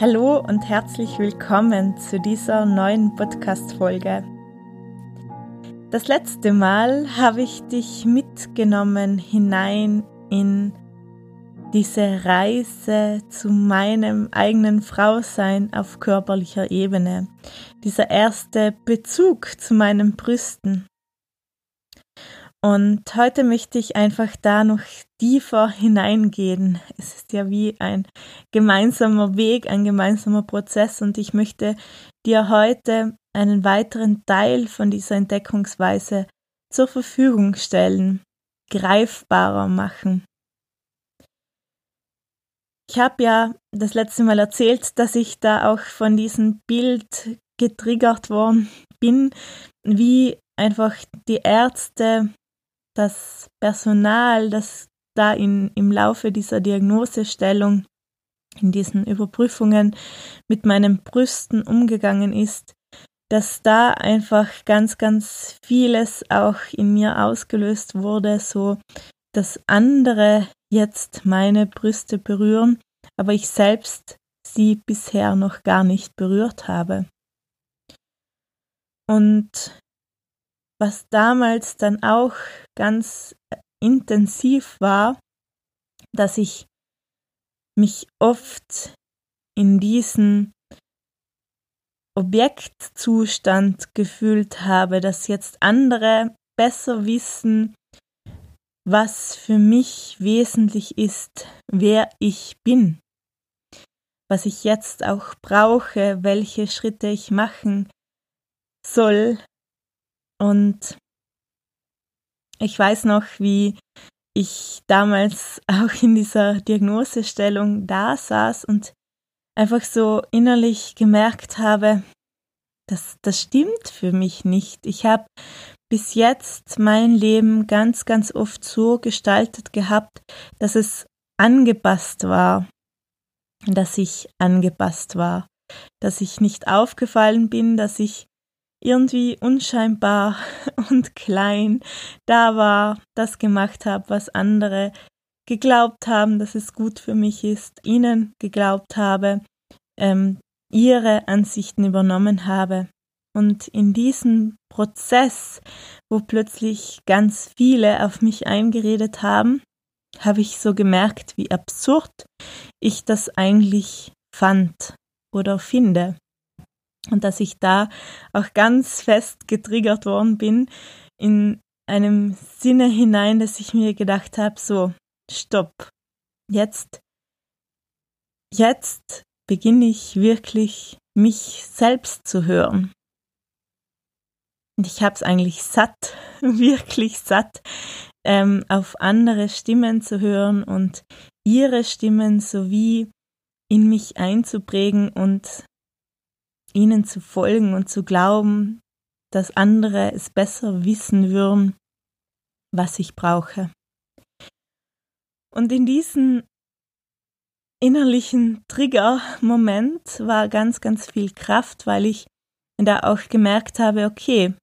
Hallo und herzlich willkommen zu dieser neuen Podcast-Folge. Das letzte Mal habe ich dich mitgenommen hinein in diese Reise zu meinem eigenen Frausein auf körperlicher Ebene. Dieser erste Bezug zu meinen Brüsten. Und heute möchte ich einfach da noch tiefer hineingehen. Es ist ja wie ein gemeinsamer Weg, ein gemeinsamer Prozess und ich möchte dir heute einen weiteren Teil von dieser Entdeckungsweise zur Verfügung stellen, greifbarer machen. Ich habe ja das letzte Mal erzählt, dass ich da auch von diesem Bild getriggert worden bin, wie einfach die Ärzte das Personal, das da in, im Laufe dieser Diagnosestellung, in diesen Überprüfungen mit meinen Brüsten umgegangen ist, dass da einfach ganz, ganz vieles auch in mir ausgelöst wurde, so dass andere jetzt meine Brüste berühren, aber ich selbst sie bisher noch gar nicht berührt habe. Und was damals dann auch ganz intensiv war, dass ich mich oft in diesen Objektzustand gefühlt habe, dass jetzt andere besser wissen, was für mich wesentlich ist, wer ich bin, was ich jetzt auch brauche, welche Schritte ich machen soll, und ich weiß noch, wie ich damals auch in dieser Diagnosestellung da saß und einfach so innerlich gemerkt habe, das, das stimmt für mich nicht. Ich habe bis jetzt mein Leben ganz, ganz oft so gestaltet gehabt, dass es angepasst war, dass ich angepasst war, dass ich nicht aufgefallen bin, dass ich irgendwie unscheinbar und klein da war, das gemacht habe, was andere geglaubt haben, dass es gut für mich ist, ihnen geglaubt habe, ähm, ihre Ansichten übernommen habe. Und in diesem Prozess, wo plötzlich ganz viele auf mich eingeredet haben, habe ich so gemerkt, wie absurd ich das eigentlich fand oder finde und dass ich da auch ganz fest getriggert worden bin in einem Sinne hinein, dass ich mir gedacht habe, so, stopp, jetzt, jetzt beginne ich wirklich mich selbst zu hören. Und ich habe es eigentlich satt, wirklich satt, ähm, auf andere Stimmen zu hören und ihre Stimmen sowie in mich einzuprägen und ihnen zu folgen und zu glauben, dass andere es besser wissen würden, was ich brauche. Und in diesem innerlichen Trigger-Moment war ganz, ganz viel Kraft, weil ich da auch gemerkt habe, okay,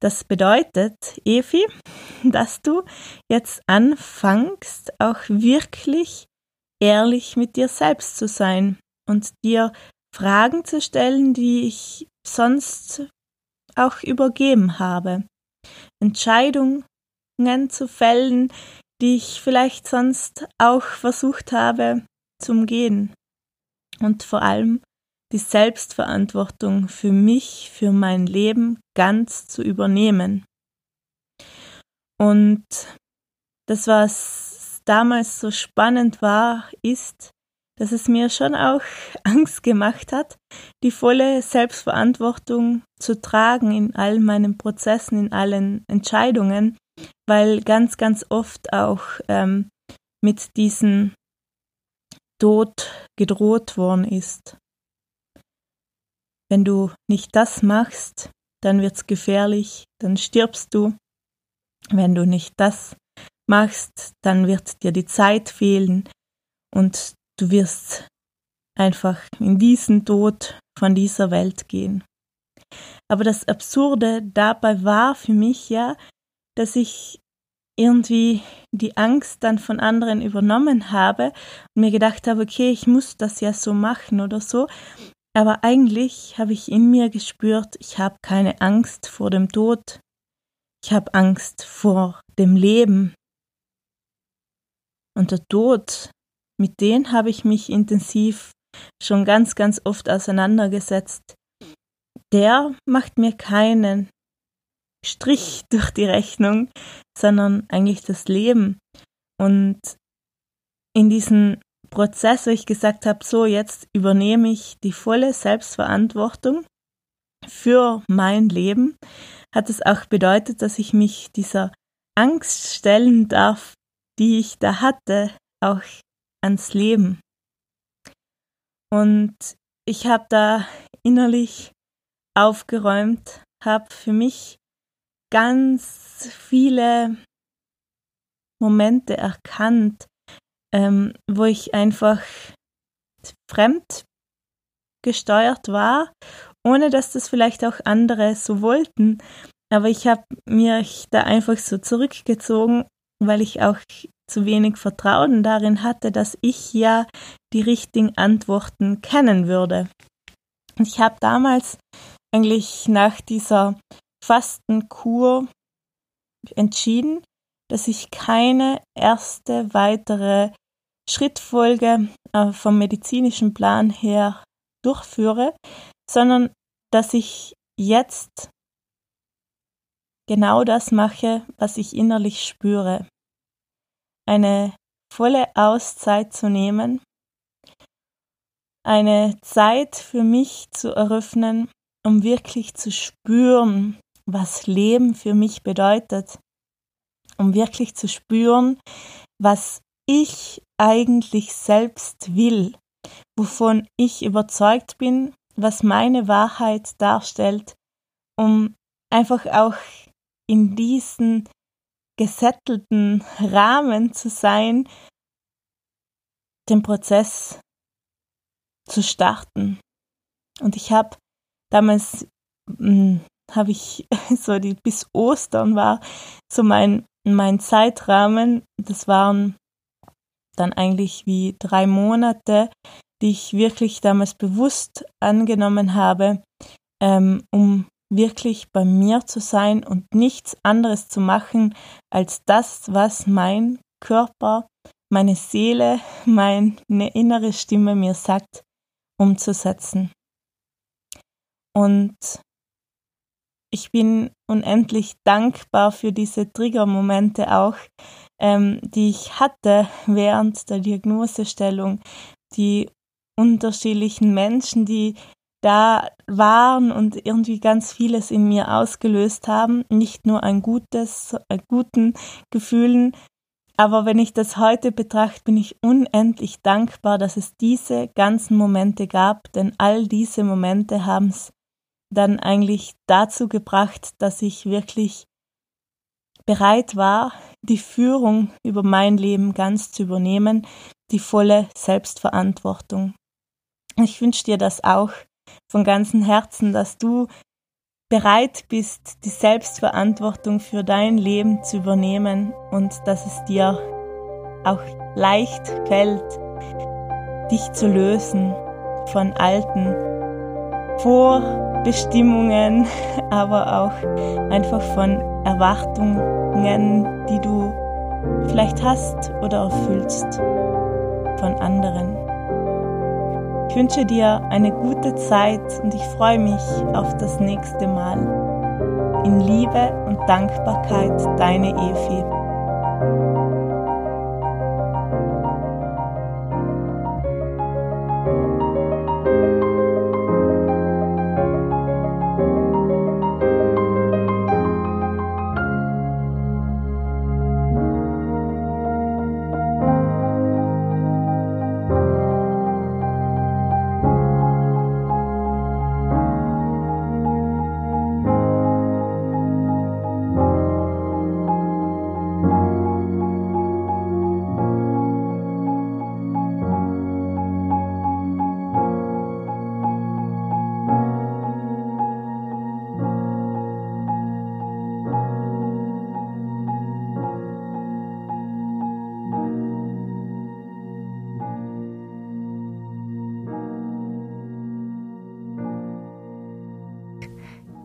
Das bedeutet, Evi, dass du jetzt anfängst, auch wirklich ehrlich mit dir selbst zu sein und dir Fragen zu stellen, die ich sonst auch übergeben habe. Entscheidungen zu fällen, die ich vielleicht sonst auch versucht habe zu umgehen. Und vor allem die Selbstverantwortung für mich, für mein Leben ganz zu übernehmen. Und das, was damals so spannend war, ist, dass es mir schon auch Angst gemacht hat, die volle Selbstverantwortung zu tragen in all meinen Prozessen, in allen Entscheidungen, weil ganz, ganz oft auch ähm, mit diesem Tod gedroht worden ist. Wenn du nicht das machst, dann wird's gefährlich, dann stirbst du. Wenn du nicht das machst, dann wird dir die Zeit fehlen und du wirst einfach in diesen Tod von dieser Welt gehen. Aber das Absurde dabei war für mich ja, dass ich irgendwie die Angst dann von anderen übernommen habe und mir gedacht habe, okay, ich muss das ja so machen oder so. Aber eigentlich habe ich in mir gespürt, ich habe keine Angst vor dem Tod. Ich habe Angst vor dem Leben. Und der Tod, mit dem habe ich mich intensiv schon ganz, ganz oft auseinandergesetzt. Der macht mir keinen Strich durch die Rechnung, sondern eigentlich das Leben. Und in diesem Prozess, wo ich gesagt habe, so jetzt übernehme ich die volle Selbstverantwortung für mein Leben, hat es auch bedeutet, dass ich mich dieser Angst stellen darf, die ich da hatte, auch ans Leben. Und ich habe da innerlich aufgeräumt, habe für mich ganz viele Momente erkannt, ähm, wo ich einfach fremd gesteuert war, ohne dass das vielleicht auch andere so wollten. Aber ich habe mich da einfach so zurückgezogen, weil ich auch zu wenig Vertrauen darin hatte, dass ich ja die richtigen Antworten kennen würde. Und ich habe damals eigentlich nach dieser Fastenkur entschieden, dass ich keine erste weitere Schrittfolge äh, vom medizinischen Plan her durchführe, sondern dass ich jetzt genau das mache, was ich innerlich spüre. Eine volle Auszeit zu nehmen, eine Zeit für mich zu eröffnen, um wirklich zu spüren, was Leben für mich bedeutet, um wirklich zu spüren, was ich eigentlich selbst will, wovon ich überzeugt bin, was meine Wahrheit darstellt, um einfach auch in diesen gesettelten Rahmen zu sein, den Prozess zu starten. Und ich habe damals hm, habe ich so die bis Ostern war so mein mein Zeitrahmen. Das waren dann eigentlich wie drei Monate, die ich wirklich damals bewusst angenommen habe, ähm, um wirklich bei mir zu sein und nichts anderes zu machen als das, was mein Körper, meine Seele, meine innere Stimme mir sagt, umzusetzen. Und ich bin unendlich dankbar für diese Triggermomente auch, ähm, die ich hatte während der Diagnosestellung, die unterschiedlichen Menschen, die da waren und irgendwie ganz vieles in mir ausgelöst haben, nicht nur ein gutes, äh, guten Gefühlen, aber wenn ich das heute betrachte, bin ich unendlich dankbar, dass es diese ganzen Momente gab, denn all diese Momente haben es dann eigentlich dazu gebracht, dass ich wirklich bereit war, die Führung über mein Leben ganz zu übernehmen, die volle Selbstverantwortung. Ich wünsche dir das auch von ganzem Herzen, dass du bereit bist, die Selbstverantwortung für dein Leben zu übernehmen und dass es dir auch leicht fällt, dich zu lösen von alten Vorbestimmungen, aber auch einfach von Erwartungen, die du vielleicht hast oder erfüllst von anderen. Ich wünsche dir eine gute Zeit und ich freue mich auf das nächste Mal. In Liebe und Dankbarkeit, deine Evi.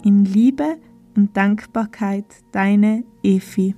In Liebe und Dankbarkeit deine Efi.